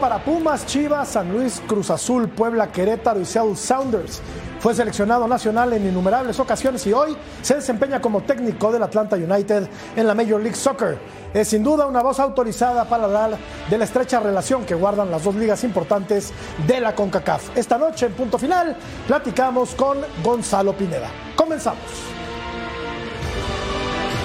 Para Pumas, Chivas, San Luis, Cruz Azul, Puebla, Querétaro y Seattle Sounders. Fue seleccionado nacional en innumerables ocasiones y hoy se desempeña como técnico del Atlanta United en la Major League Soccer. Es sin duda una voz autorizada para hablar de la estrecha relación que guardan las dos ligas importantes de la CONCACAF. Esta noche, en punto final, platicamos con Gonzalo Pineda. Comenzamos.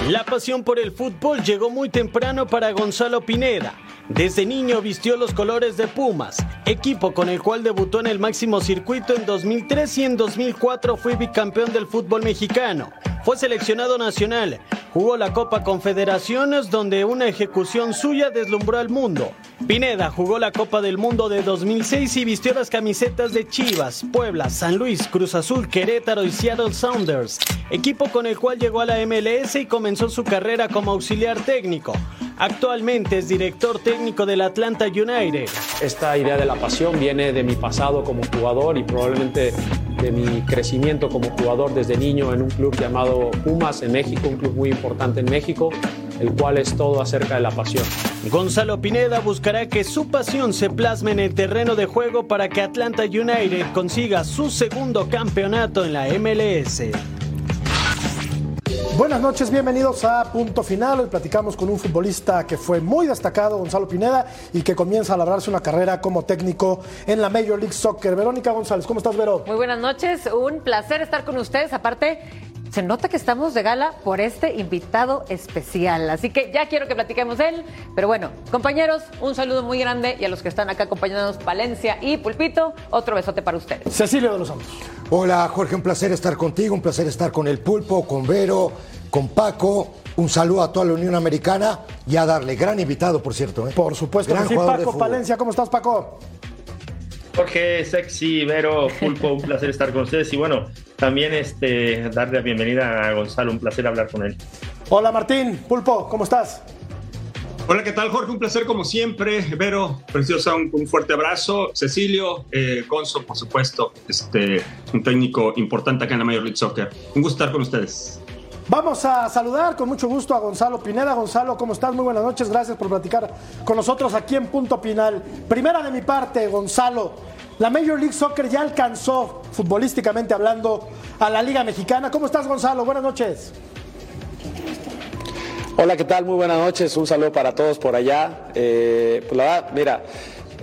La pasión por el fútbol llegó muy temprano para Gonzalo Pineda. Desde niño vistió los colores de Pumas, equipo con el cual debutó en el máximo circuito en 2003 y en 2004 fue bicampeón del fútbol mexicano. Fue seleccionado nacional, jugó la Copa Confederaciones donde una ejecución suya deslumbró al mundo. Pineda jugó la Copa del Mundo de 2006 y vistió las camisetas de Chivas, Puebla, San Luis, Cruz Azul, Querétaro y Seattle Sounders, equipo con el cual llegó a la MLS y comenzó su carrera como auxiliar técnico. Actualmente es director técnico del Atlanta United. Esta idea de la pasión viene de mi pasado como jugador y probablemente de mi crecimiento como jugador desde niño en un club llamado Pumas en México, un club muy importante en México, el cual es todo acerca de la pasión. Gonzalo Pineda buscará que su pasión se plasme en el terreno de juego para que Atlanta United consiga su segundo campeonato en la MLS. Buenas noches, bienvenidos a Punto Final. Hoy platicamos con un futbolista que fue muy destacado, Gonzalo Pineda, y que comienza a labrarse una carrera como técnico en la Major League Soccer. Verónica González, ¿cómo estás, Vero? Muy buenas noches, un placer estar con ustedes. Aparte, se nota que estamos de gala por este invitado especial. Así que ya quiero que platiquemos de él. Pero bueno, compañeros, un saludo muy grande y a los que están acá acompañándonos, Valencia y Pulpito, otro besote para ustedes. Cecilio de los Santos. Hola, Jorge, un placer estar contigo, un placer estar con el Pulpo, con Vero, con Paco. Un saludo a toda la Unión Americana y a darle gran invitado, por cierto. ¿eh? Por supuesto, Gran que sí, jugador de Paco fútbol. Palencia, ¿cómo estás, Paco? Jorge, sexy, Vero, Pulpo, un placer estar con ustedes y bueno, también este, darle la bienvenida a Gonzalo, un placer hablar con él. Hola, Martín, Pulpo, ¿cómo estás? Hola, ¿qué tal, Jorge? Un placer como siempre. Vero, preciosa, un, un fuerte abrazo. Cecilio, eh, Gonzo, por supuesto, este, un técnico importante acá en la Major League Soccer. Un gusto estar con ustedes. Vamos a saludar con mucho gusto a Gonzalo Pineda. Gonzalo, ¿cómo estás? Muy buenas noches. Gracias por platicar con nosotros aquí en Punto Final. Primera de mi parte, Gonzalo. La Major League Soccer ya alcanzó, futbolísticamente hablando, a la Liga Mexicana. ¿Cómo estás, Gonzalo? Buenas noches. Hola, ¿qué tal? Muy buenas noches. Un saludo para todos por allá. Eh, pues la verdad, mira,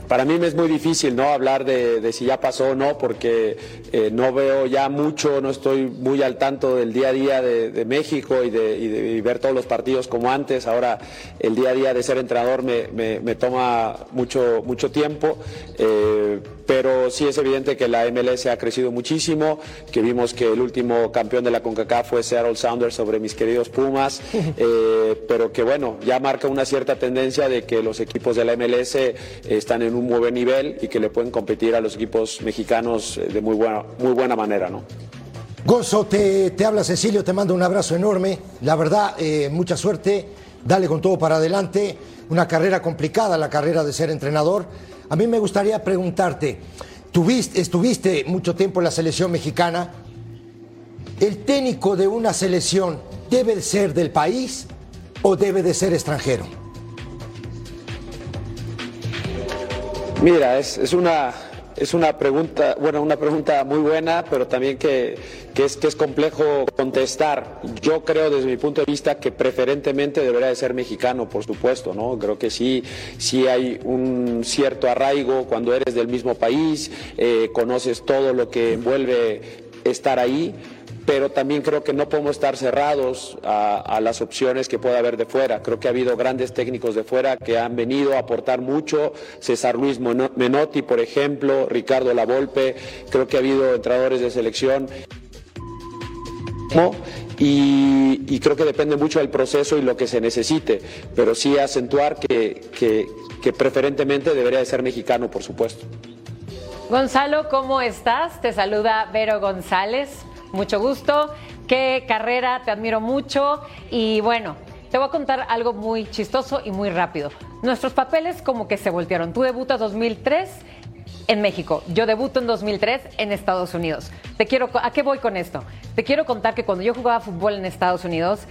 para mí me es muy difícil no hablar de, si ya pasó o no, porque eh, no veo ya mucho, no estoy muy al tanto del día a día de, México y de, y de- ver todos los partidos como antes. Ahora el día a día de ser entrenador me, me- me toma mucho, mucho tiempo. eh, pero sí es evidente que la MLS ha crecido muchísimo, que vimos que el último campeón de la CONCACAF fue Seattle Sounders sobre mis queridos Pumas, eh, pero que bueno, ya marca una cierta tendencia de que los equipos de la MLS están en un muy buen nivel y que le pueden competir a los equipos mexicanos de muy buena, muy buena manera, ¿no? Gonzo, te, te habla Cecilio, te mando un abrazo enorme. La verdad, eh, mucha suerte, dale con todo para adelante. Una carrera complicada, la carrera de ser entrenador. A mí me gustaría preguntarte, tuviste, estuviste mucho tiempo en la selección mexicana. ¿El técnico de una selección debe de ser del país o debe de ser extranjero? Mira, es, es una es una pregunta, bueno, una pregunta muy buena, pero también que, que es que es complejo contestar. Yo creo desde mi punto de vista que preferentemente debería de ser mexicano, por supuesto, ¿no? Creo que sí, sí hay un cierto arraigo cuando eres del mismo país, eh, conoces todo lo que envuelve estar ahí pero también creo que no podemos estar cerrados a, las opciones que pueda haber de fuera. Creo que ha habido grandes técnicos de fuera que han venido a aportar mucho. César Luis Menotti, por ejemplo, Ricardo Lavolpe. Creo que ha habido entrenadores de selección. Y, creo que depende mucho del proceso y lo que se necesite, pero sí acentuar que, que- que preferentemente debería de ser mexicano, por supuesto. Gonzalo, ¿cómo estás? Te saluda Vero González. Mucho gusto. Qué carrera, te admiro mucho. Y bueno, te voy a contar algo muy chistoso y muy rápido. Nuestros papeles como que se voltearon. Tú debutas 2003 en México. Yo debuto en 2003 en Estados Unidos. Te quiero, ¿A qué voy con esto? Te quiero contar que cuando yo jugaba fútbol en Estados Unidos,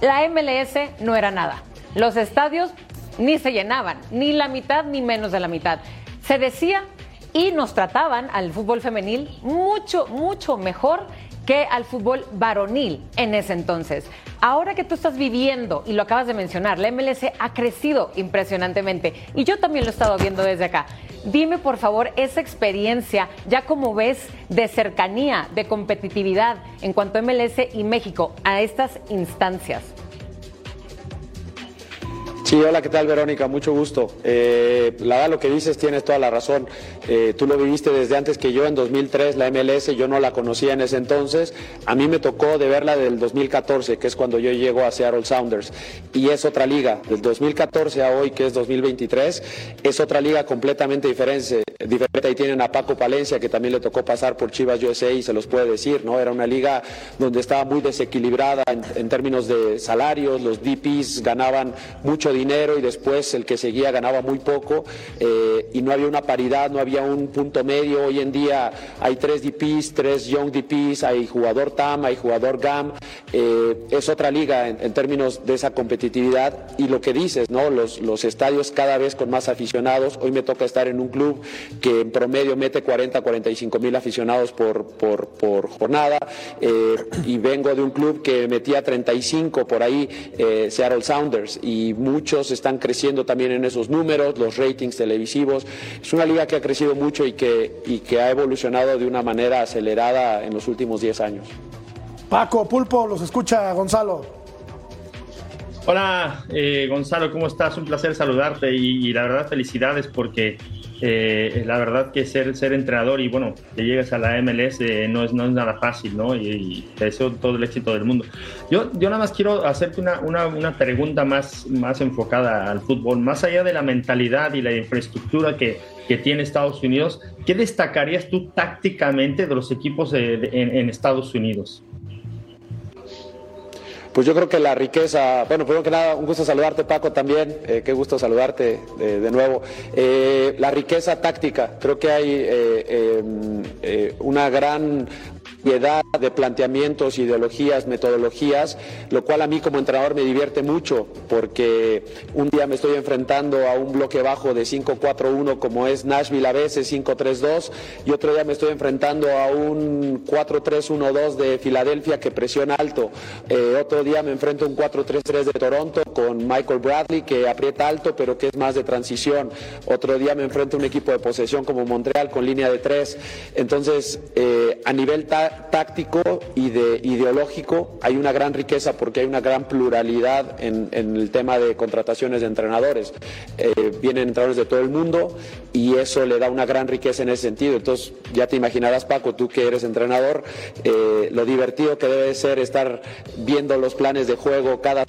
la MLS no era nada. Los estadios ni se llenaban, ni la mitad ni menos de la mitad. Se decía y nos trataban al fútbol femenil mucho, mucho mejor que al fútbol varonil en ese entonces. Ahora que tú estás viviendo, y lo acabas de mencionar, la MLS ha crecido impresionantemente y yo también lo he estado viendo desde acá. Dime por favor esa experiencia, ya como ves, de cercanía, de competitividad en cuanto a MLS y México a estas instancias. Sí, hola, ¿qué tal Verónica? Mucho gusto. Eh, la verdad lo que dices tienes toda la razón. Eh, tú lo viviste desde antes que yo, en 2003, la MLS, yo no la conocía en ese entonces. A mí me tocó de verla del 2014, que es cuando yo llego a Seattle Sounders. Y es otra liga. Del 2014 a hoy, que es 2023, es otra liga completamente diferente. Diferente. Ahí tienen a Paco Palencia, que también le tocó pasar por Chivas USA y se los puede decir, ¿no? Era una liga donde estaba muy desequilibrada en, en términos de salarios, los DPs ganaban mucho dinero y después el que seguía ganaba muy poco eh, y no había una paridad, no había un punto medio. Hoy en día hay tres DPs, tres Young DPs, hay jugador TAM, hay jugador GAM. Eh, es otra liga en, términos de esa competitividad y lo que dices, ¿no? Los, los estadios cada vez con más aficionados. Hoy me toca estar en un club que en promedio mete 40, 45 mil aficionados por, por, jornada eh, y vengo de un club que metía 35 por ahí, Seattle Sounders y mucho muchos están creciendo también en esos números, los ratings televisivos. Es una liga que ha crecido mucho y que, y que ha evolucionado de una manera acelerada en los últimos 10 años. Paco, Pulpo, los escucha Gonzalo. Hola, eh, Gonzalo, ¿cómo estás? Un placer saludarte y, la verdad felicidades porque eh, la verdad que ser, entrenador y bueno, que llegues a la MLS eh, no, es, no es nada fácil, ¿no? Y, te deseo todo el éxito del mundo. Yo, yo nada más quiero hacerte una, pregunta más, más enfocada al fútbol, más allá de la mentalidad y la infraestructura que, tiene Estados Unidos, ¿qué destacarías tú tácticamente de los equipos en Estados Unidos? Pues yo creo que la riqueza, bueno, primero que nada, un gusto saludarte Paco también, eh, qué gusto saludarte de, nuevo. Eh, la riqueza táctica, creo que hay eh, em, una gran piedad de planteamientos, ideologías, metodologías, lo cual a mí como entrenador me divierte mucho, porque un día me estoy enfrentando a un bloque bajo de 5-4-1 como es Nashville a veces 5-3-2 y otro día me estoy enfrentando a un 4-3-1-2 de Filadelfia que presiona alto. Eh, otro día me enfrento a un 4-3-3 de Toronto con Michael Bradley que aprieta alto pero que es más de transición. Otro día me enfrento a un equipo de posesión como Montreal con línea de 3. Entonces, eh, a nivel táctico y de ideológico hay una gran riqueza porque hay una gran pluralidad en, el tema de contrataciones de entrenadores. Eh, vienen entrenadores de todo el mundo y eso le da una gran riqueza en ese sentido. Entonces ya te imaginarás Paco, tú que eres entrenador, eh, lo divertido que debe ser estar viendo los planes de juego cada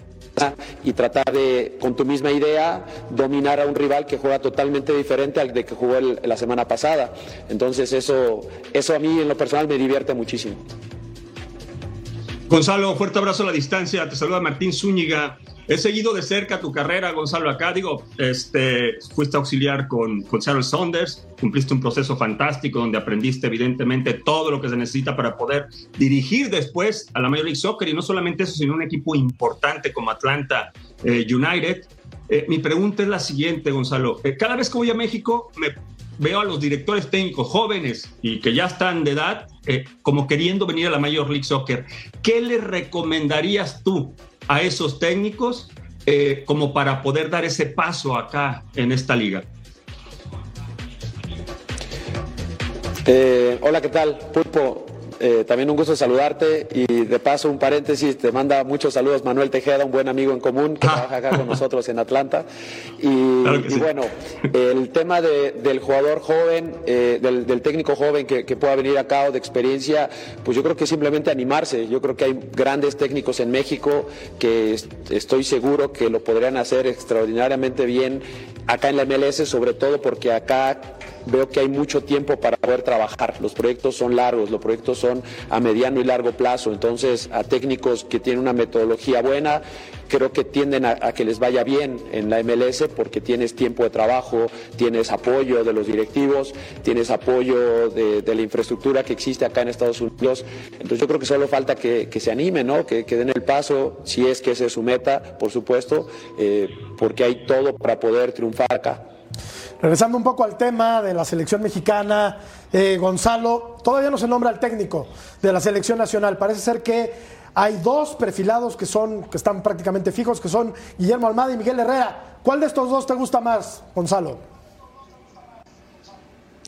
y tratar de, con tu misma idea, dominar a un rival que juega totalmente diferente al de que jugó la semana pasada. Entonces eso, eso a mí en lo personal me divierte muchísimo. Gonzalo, fuerte abrazo a la distancia. Te saluda Martín Zúñiga. He seguido de cerca tu carrera, Gonzalo, acá. Digo, este, fuiste auxiliar con, Sarah Saunders, cumpliste un proceso fantástico donde aprendiste evidentemente todo lo que se necesita para poder dirigir después a la Major League Soccer y no solamente eso, sino un equipo importante como Atlanta eh, United. Eh, mi pregunta es la siguiente, Gonzalo. Eh, cada vez que voy a México me veo a los directores técnicos jóvenes y que ya están de edad como queriendo venir a la Major League Soccer. ¿Qué le recomendarías tú a esos técnicos eh, como para poder dar ese paso acá en esta liga? Eh, hola, ¿qué tal? Pulpo, eh, también un gusto saludarte y de paso un paréntesis, te manda muchos saludos Manuel Tejeda, un buen amigo en común que trabaja acá con nosotros en Atlanta. Y, bueno, el tema del jugador joven, eh, del, técnico joven que, pueda venir acá o de experiencia, pues yo creo que simplemente animarse. Yo creo que hay grandes técnicos en México que estoy seguro que lo podrían hacer extraordinariamente bien acá en la MLS, sobre todo porque acá veo que hay mucho tiempo para poder trabajar. Los proyectos son largos, los proyectos son a mediano y largo plazo. Entonces, a técnicos que tienen una metodología buena, creo que tienden a, que les vaya bien en la MLS porque tienes tiempo de trabajo, tienes apoyo de los directivos, tienes apoyo de, la infraestructura que existe acá en Estados Unidos. Entonces yo creo que solo falta que, se animen, ¿no? que, den el paso, si es que esa es su meta, por supuesto, eh, porque hay todo para poder triunfar acá. Regresando un poco al tema de la selección mexicana, eh, Gonzalo, todavía no se nombra el técnico de la selección nacional. Parece ser que hay dos perfilados que son, que están prácticamente fijos, que son Guillermo Almada y Miguel Herrera. ¿Cuál de estos dos te gusta más, Gonzalo?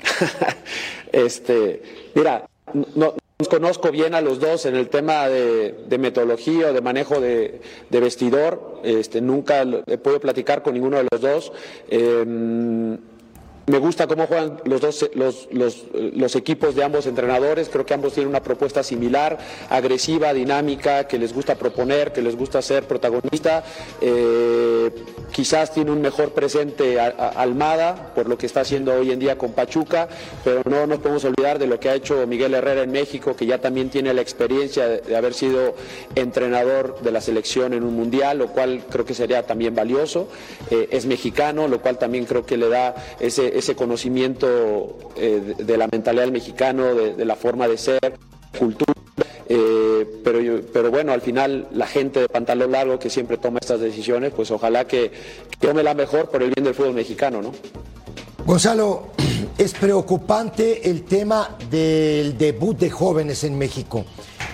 este, mira, no, conozco bien a los dos en el tema de, metodología o de manejo de, vestidor. Este, nunca he podido platicar con ninguno de los dos. Em, me gusta cómo juegan los dos los, los, equipos de ambos entrenadores. Creo que ambos tienen una propuesta similar, agresiva, dinámica, que les gusta proponer, que les gusta ser protagonista. Eh, quizás tiene un mejor presente Almada por lo que está haciendo hoy en día con Pachuca, pero no nos podemos olvidar de lo que ha hecho Miguel Herrera en México, que ya también tiene la experiencia de, haber sido entrenador de la selección en un mundial, lo cual creo que sería también valioso. Eh, es mexicano, lo cual también creo que le da ese ese conocimiento eh, de, la mentalidad del mexicano, de, la forma de ser, cultura. Eh, pero, pero bueno, al final la gente de pantalón largo que siempre toma estas decisiones, pues ojalá que, tome la mejor por el bien del fútbol mexicano, ¿no? Gonzalo, es preocupante el tema del debut de jóvenes en México.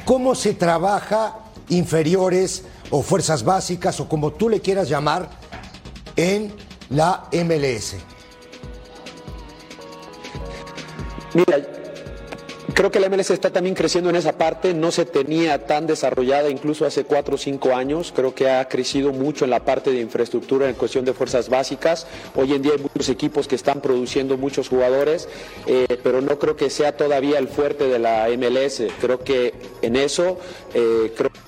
¿Cómo se trabaja inferiores o fuerzas básicas o como tú le quieras llamar en la MLS? Mira, creo que la MLS está también creciendo en esa parte, no se tenía tan desarrollada incluso hace cuatro o cinco años, creo que ha crecido mucho en la parte de infraestructura en cuestión de fuerzas básicas, hoy en día hay muchos equipos que están produciendo muchos jugadores, eh, pero no creo que sea todavía el fuerte de la MLS, creo que en eso, eh, creo que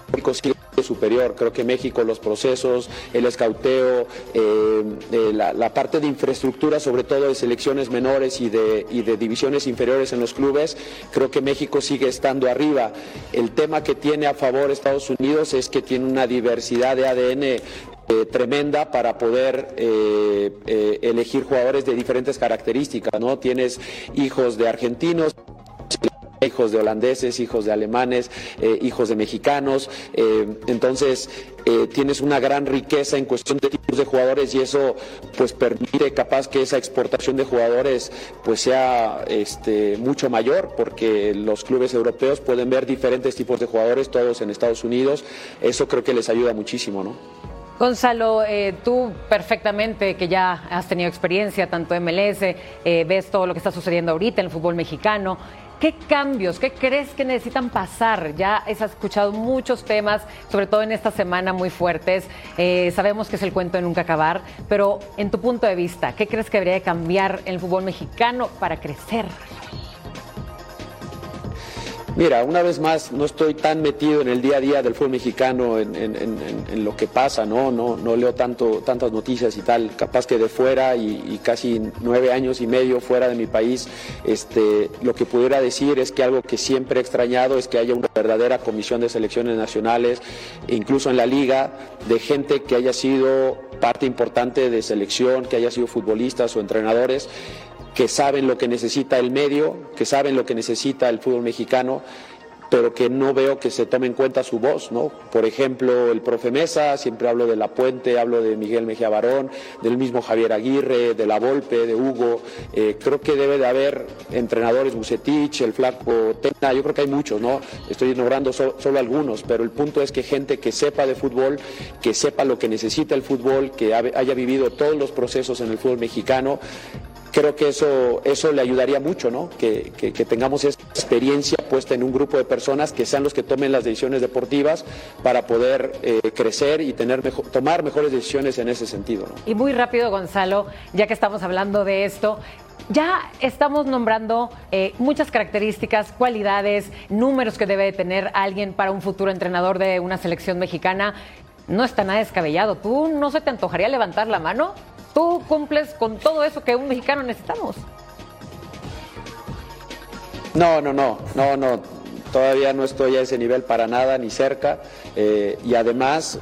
superior. Creo que México, los procesos, el escauteo, eh, eh, la, parte de infraestructura, sobre todo de selecciones menores y de, y de divisiones inferiores en los clubes, creo que México sigue estando arriba. El tema que tiene a favor Estados Unidos es que tiene una diversidad de ADN eh, tremenda para poder elegir jugadores de diferentes características, ¿no? Tienes hijos de argentinos, hijos de holandeses, hijos de alemanes, eh, hijos de mexicanos. Eh, entonces, eh, tienes una gran riqueza en cuestión de tipos de jugadores y eso pues permite capaz que esa exportación de jugadores pues sea este, mucho mayor porque los clubes europeos pueden ver diferentes tipos de jugadores, todos en Estados Unidos. Eso creo que les ayuda muchísimo, ¿no? Gonzalo, tú perfectamente que ya has tenido experiencia tanto en MLS, ves todo lo que está sucediendo ahorita en el fútbol mexicano. ¿Qué cambios, qué crees que necesitan pasar? Ya has escuchado muchos temas, sobre todo en esta semana, muy fuertes. Eh, sabemos que es el cuento de nunca acabar, pero en tu punto de vista, ¿qué crees que debería de cambiar en el fútbol mexicano para crecer? Mira, una vez más, no estoy tan metido en el día a día del fútbol mexicano, en, lo que pasa, ¿no? No, no leo tanto, tantas noticias y tal. Capaz que de fuera y, casi nueve años y medio fuera de mi país, este, lo que pudiera decir es que algo que siempre he extrañado es que haya una verdadera comisión de selecciones nacionales, incluso en la liga, de gente que haya sido parte importante de selección, que haya sido futbolistas o entrenadores que saben lo que necesita el medio, que saben lo que necesita el fútbol mexicano pero que no veo que se tome en cuenta su voz, ¿no? Por ejemplo, el profe Mesa, siempre hablo de La Puente, hablo de Miguel Mejía Barón, del mismo Javier Aguirre, de La Volpe, de Hugo. Eh, creo que debe de haber entrenadores, Bucetich, el Flaco Tena, yo creo que hay muchos, ¿no? Estoy ignorando solo algunos, pero el punto es que gente que sepa de fútbol, que sepa lo que necesita el fútbol, que haya vivido todos los procesos en el fútbol mexicano, creo que eso, eso le ayudaría mucho, ¿no? Que, tengamos esa experiencia puesta en un grupo de personas que sean los que tomen las decisiones deportivas para poder eh, crecer y tener tomar mejores decisiones en ese sentido. Y muy rápido, Gonzalo, ya que estamos hablando de esto, ya estamos nombrando eh, muchas características, cualidades, números que debe tener alguien para un futuro entrenador de una selección mexicana. No está nada descabellado. ¿Tú no se te antojaría levantar la mano? cumples con todo eso que un mexicano necesitamos. No, no, no, no, no. Todavía no estoy a ese nivel para nada, ni cerca. Eh, y además,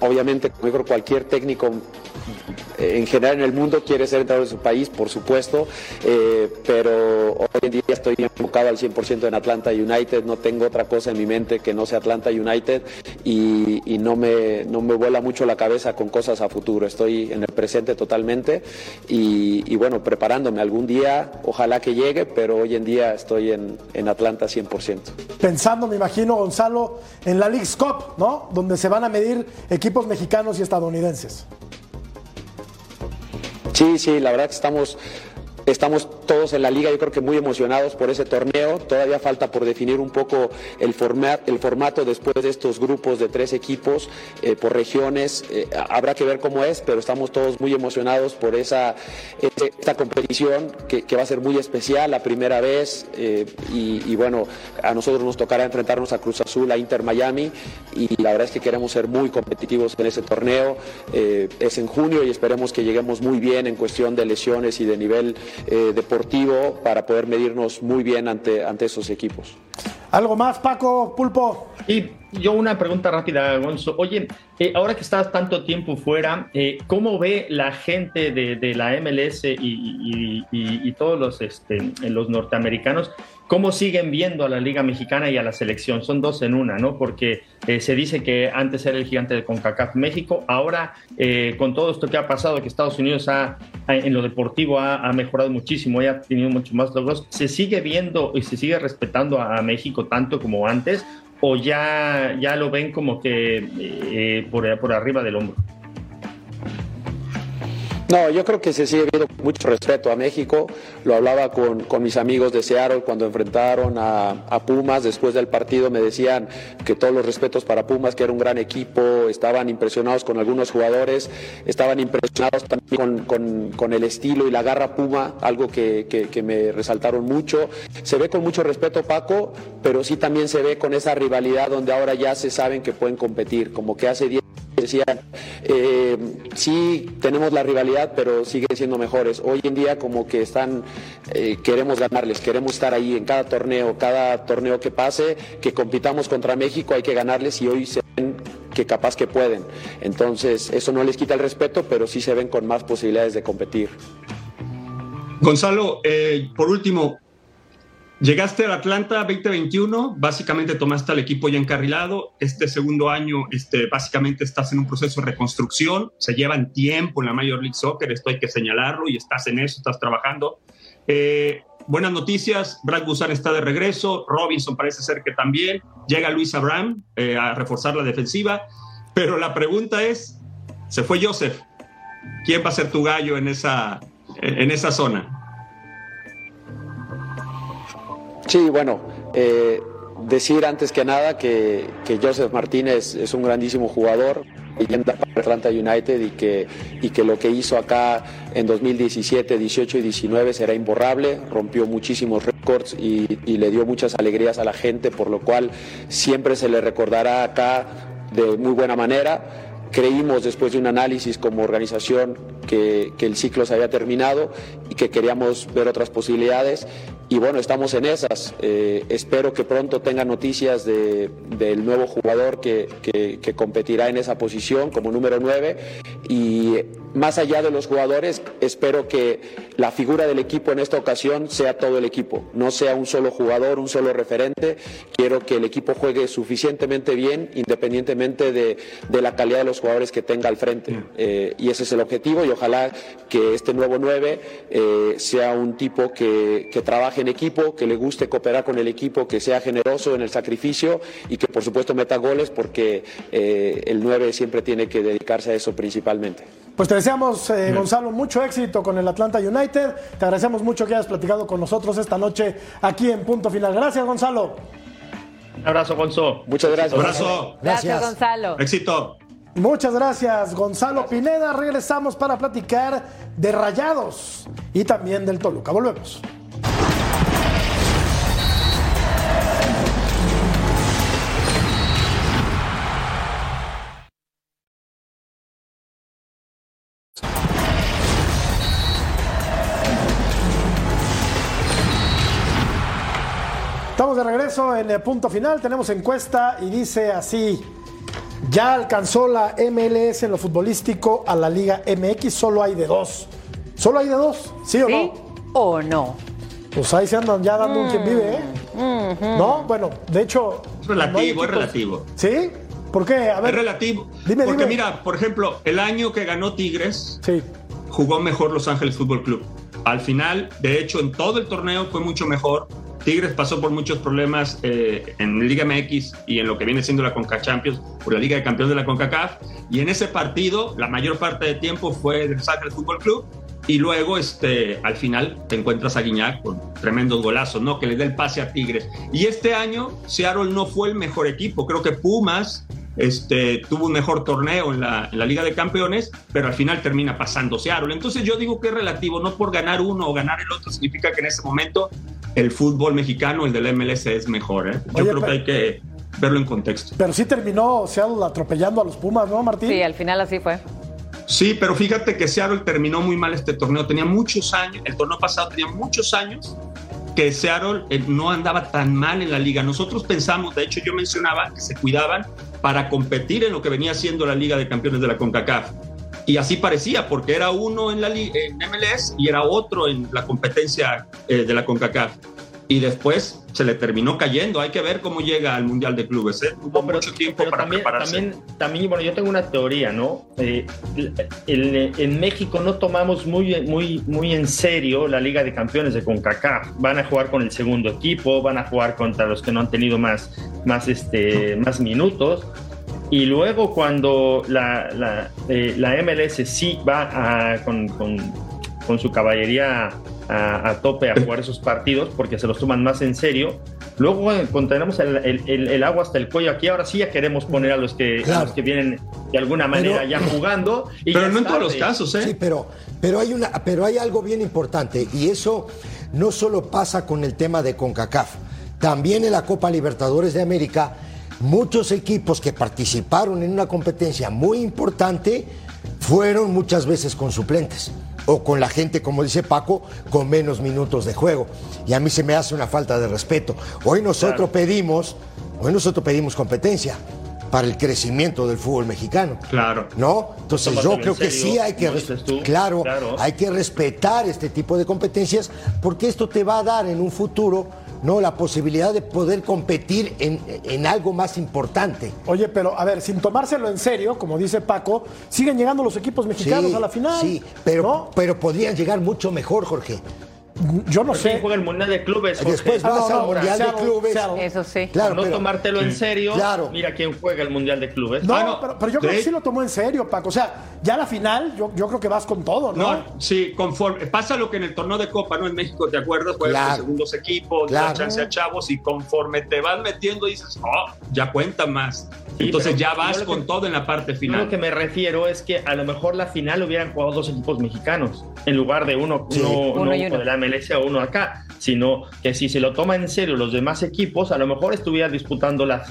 obviamente, como cualquier técnico eh, en general en el mundo quiere ser entrenador de su país, por supuesto, eh, pero en día estoy enfocado al 100% en Atlanta United, no tengo otra cosa en mi mente que no sea Atlanta United y, no, me, no me vuela mucho la cabeza con cosas a futuro, estoy en el presente totalmente y, bueno, preparándome algún día, ojalá que llegue, pero hoy en día estoy en, en Atlanta 100%. Pensando, me imagino, Gonzalo, en la League's Cup, ¿no? Donde se van a medir equipos mexicanos y estadounidenses. Sí, sí, la verdad que estamos Estamos todos en la liga, yo creo que muy emocionados por ese torneo. Todavía falta por definir un poco el, el formato después de estos grupos de tres equipos eh, por regiones. Eh, habrá que ver cómo es, pero estamos todos muy emocionados por esa, esta competición que, va a ser muy especial, la primera vez. Eh, y, bueno, a nosotros nos tocará enfrentarnos a Cruz Azul, a Inter Miami. Y la verdad es que queremos ser muy competitivos en ese torneo. es en junio y esperemos que lleguemos muy bien en cuestión de lesiones y de nivel eh, deportivo para poder medirnos muy bien ante, ante esos equipos. ¿Algo más, Paco Pulpo? Y yo una pregunta rápida, Gonzo. Oye, eh, ahora que estás tanto tiempo fuera, eh, ¿cómo ve la gente de, la MLS y, todos los, este, los norteamericanos cómo siguen viendo a la Liga Mexicana y a la selección. Son dos en una, ¿no? Porque eh, se dice que antes era el gigante de CONCACAF México, ahora con todo esto que ha pasado, que Estados Unidos ha, en lo deportivo ha, mejorado muchísimo y ha tenido mucho más logros, ¿se sigue viendo y se sigue respetando a, México tanto como antes? ¿O ya, ya lo ven como que eh, por, por arriba del hombro? No, yo creo que se sigue viendo mucho respeto a México. Lo hablaba con, mis amigos de Seattle cuando enfrentaron a, Pumas. Después del partido me decían que todos los respetos para Pumas, que era un gran equipo, estaban impresionados con algunos jugadores, estaban impresionados también con, el estilo y la garra Puma, algo que, que, me resaltaron mucho. Se ve con mucho respeto Paco, pero sí también se ve con esa rivalidad donde ahora ya se saben que pueden competir, como que hace 10 decían, eh, sí tenemos la rivalidad, pero siguen siendo mejores. Hoy en día como que están, eh, queremos ganarles, queremos estar ahí en cada torneo, cada torneo que pase, que compitamos contra México, hay que ganarles y hoy se ven que capaz que pueden. Entonces, eso no les quita el respeto, pero sí se ven con más posibilidades de competir. Gonzalo, eh, por último, Llegaste al Atlanta 2021, básicamente tomaste al equipo ya encarrilado. Este segundo año, este, básicamente estás en un proceso de reconstrucción. Se llevan tiempo en la Major League Soccer, esto hay que señalarlo y estás en eso, estás trabajando. Eh, buenas noticias, Brad Guzan está de regreso, Robinson parece ser que también. Llega Luis Abraham eh, a reforzar la defensiva. Pero la pregunta es, se fue Joseph. ¿Quién va a ser tu gallo en esa, en esa zona? Sí, bueno, eh, decir antes que nada que, Joseph Martínez es un grandísimo jugador, leyenda para Atlanta United y que, y que lo que hizo acá en 2017, 18 y 19 será imborrable, rompió muchísimos récords y, y le dio muchas alegrías a la gente, por lo cual siempre se le recordará acá de muy buena manera. Creímos después de un análisis como organización que, que, el ciclo se había terminado y que queríamos ver otras posibilidades y bueno, estamos en esas. Eh, espero que pronto tenga noticias de, del nuevo jugador que, que, competirá en esa posición como número 9 y más allá de los jugadores, espero que la figura del equipo en esta ocasión sea todo el equipo, no sea un solo jugador, un solo referente. Quiero que el equipo juegue suficientemente bien, independientemente de, de la calidad de los jugadores que tenga al frente. Eh, y ese es el objetivo y ojalá que este nuevo 9 eh, sea un tipo que, que trabaje en equipo, que le guste cooperar con el equipo, que sea generoso en el sacrificio y que por supuesto meta goles porque eh, el 9 siempre tiene que dedicarse a eso principalmente. Pues te deseamos, eh, Gonzalo, mucho éxito con el Atlanta United. Te agradecemos mucho que hayas platicado con nosotros esta noche aquí en Punto Final. Gracias, Gonzalo. Un abrazo, Gonzalo. Muchas gracias. Un abrazo. Gracias, Gonzalo. Éxito. Muchas gracias, Gonzalo Pineda. Regresamos para platicar de Rayados y también del Toluca. Volvemos. Regreso en el punto final. Tenemos encuesta y dice así: Ya alcanzó la MLS en lo futbolístico a la Liga MX. Solo hay de dos. Solo hay de dos, ¿sí o ¿Sí no? o no? Pues ahí se andan ya dando un quien vive, ¿eh? Mm, No, bueno, de hecho. Es no relativo, es relativo. ¿Sí? ¿Por qué? A Es ver. relativo. Dime, Porque dime. mira, por ejemplo, el año que ganó Tigres, Sí. jugó mejor Los Ángeles Fútbol Club. Al final, de hecho, en todo el torneo fue mucho mejor. Tigres pasó por muchos problemas eh, en Liga MX y en lo que viene siendo la Conca Champions, por la Liga de Campeones de la CONCACAF. Y en ese partido, la mayor parte del tiempo fue del Ángeles Fútbol Club. Y luego, este, al final, te encuentras a Guiñac con tremendos golazos, ¿no? Que le dé el pase a Tigres. Y este año, Seattle no fue el mejor equipo. Creo que Pumas este, tuvo un mejor torneo en la, en la Liga de Campeones, pero al final termina pasando Seattle. Entonces yo digo que es relativo, no por ganar uno o ganar el otro significa que en ese momento el fútbol mexicano, el del MLS, es mejor. ¿eh? Yo Oye, creo que pero- hay que verlo en contexto. Pero sí terminó Seattle atropellando a los Pumas, ¿no, Martín? Sí, al final así fue. Sí, pero fíjate que Seattle terminó muy mal este torneo. Tenía muchos años, el torneo pasado tenía muchos años que Seattle eh, no andaba tan mal en la liga. Nosotros pensamos, de hecho yo mencionaba que se cuidaban para competir en lo que venía siendo la Liga de Campeones de la CONCACAF. Y así parecía, porque era uno en la en MLS y era otro en la competencia eh, de la CONCACAF. Y después se le terminó cayendo. Hay que ver cómo llega al Mundial de Clubes. ¿eh? Hubo No, pero, mucho tiempo pero para también, prepararse. también, también, bueno, yo tengo una teoría, ¿no? Eh, el- en México no tomamos muy, muy, muy en serio la Liga de Campeones de CONCACAF. Van a jugar con el segundo equipo, van a jugar contra los que no han tenido más, más, este, más minutos. Y luego cuando la, la, eh, la MLS sí va a- con, con, con su caballería a, a tope a jugar esos partidos porque se los toman más en serio. Luego cuando tenemos el, el- el- el agua hasta el cuello aquí, ahora sí ya queremos poner a los que, a Claro. los que vienen de alguna manera Pero- ya jugando. y Pero ya no en todos los casos, ¿eh? Sí, pero, pero, hay una, pero hay algo bien importante y eso no solo pasa con el tema de CONCACAF, también en la Copa Libertadores de América, muchos equipos que participaron en una competencia muy importante fueron muchas veces con suplentes o con la gente, como dice Paco, con menos minutos de juego. Y a mí se me hace una falta de respeto. Hoy nosotros pedimos, hoy nosotros pedimos competencia para el crecimiento del fútbol mexicano. Claro. ¿No? Entonces Tómatelo yo creo que sí hay que Claro. hay que respetar este tipo de competencias porque esto te va a dar en un futuro no la posibilidad de poder competir en, en algo más importante. Oye, pero a ver, sin tomárselo en serio, como dice Paco, siguen llegando los equipos mexicanos Sí, a la final. Sí, pero, ¿no? pero podrían llegar mucho mejor, Jorge. Yo no ¿Quién sé. juega el Mundial de Clubes? Jorge? Después Ah, vas no, al no, Mundial de Clubes. Eso sí. Claro, no pero- tomártelo en serio. Claro. Mira quién juega el Mundial de Clubes. No, Ah, no. pero, pero yo creo que sí lo tomó en serio, Paco. O sea, ya la final, yo, yo creo que vas con todo, ¿no? No, sí, conforme. Pasa lo que en el torneo de Copa, ¿no? En México, ¿te acuerdas? Juegas Claro. con segundos equipos, Claro. das chance a chavos y conforme te vas metiendo dices, oh, ya cuenta más. Sí, Entonces ya vas lo con que- todo en la parte final. lo que me refiero es que a lo mejor la final hubieran jugado dos equipos mexicanos en lugar de uno, Sí. uno, Uno uno y uno. de la MLS o uno acá, sino que si se lo toma en serio los demás equipos, a lo mejor estuviera disputando las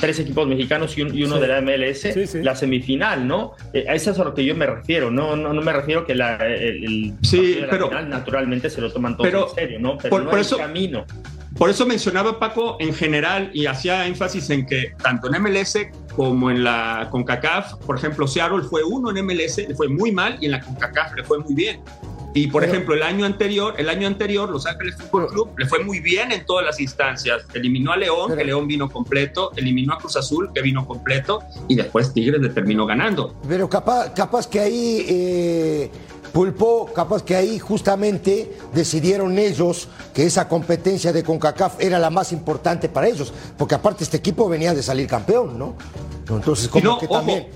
tres equipos mexicanos y, un- y uno Sí. de la MLS, Sí, sí. la semifinal, ¿no? Eh, a eso es a lo que yo me refiero, no, no, no me refiero que la, el, el Sí, de la pero- final naturalmente se lo toman todos pero en serio, ¿no? Pero por- no por hay eso- camino. Por eso mencionaba Paco en general y hacía énfasis en que tanto en MLS como en la CONCACAF, por ejemplo, Seattle fue uno en MLS, le fue muy mal y en la CONCACAF le fue muy bien. Y por Pero- ejemplo, el año anterior, el año anterior, Los Ángeles Fútbol Club le fue muy bien en todas las instancias. Eliminó a León, Pero- que León vino completo, eliminó a Cruz Azul, que vino completo, y después Tigres le terminó ganando. Pero capaz, capaz que ahí, eh, Pulpo, capaz que ahí justamente decidieron ellos que esa competencia de CONCACAF era la más importante para ellos, porque aparte este equipo venía de salir campeón, ¿no? Entonces, como no, que ojo. también,